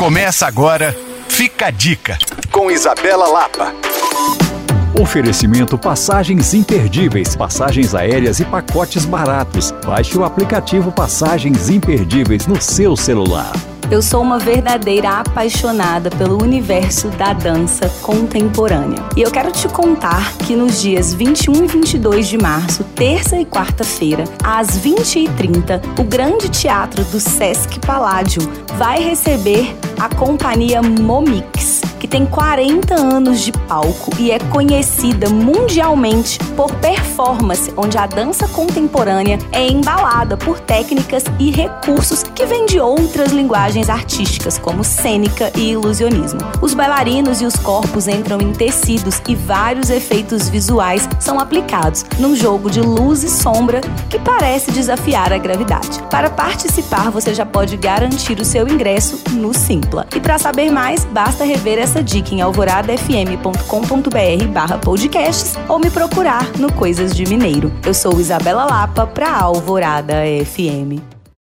Começa agora, fica a dica, com Isabela Lapa. Oferecimento passagens imperdíveis, passagens aéreas e pacotes baratos. Baixe o aplicativo Passagens Imperdíveis no seu celular. Eu sou uma verdadeira apaixonada pelo universo da dança contemporânea. E eu quero te contar que nos dias 21 e 22 de março, terça e quarta-feira, às 20h30, o Grande Teatro do Sesc Paládio vai receber a companhia Momix que tem 40 anos de palco e é conhecida mundialmente por performance, onde a dança contemporânea é embalada por técnicas e recursos que vêm de outras linguagens artísticas, como cênica e ilusionismo. Os bailarinos e os corpos entram em tecidos e vários efeitos visuais são aplicados num jogo de luz e sombra que parece desafiar a gravidade. Para participar, você já pode garantir o seu ingresso no Simpla. E para saber mais, basta rever essa essa dica em alvoradafm.com.br podcasts ou me procurar no Coisas de Mineiro. Eu sou Isabela Lapa para Alvorada FM.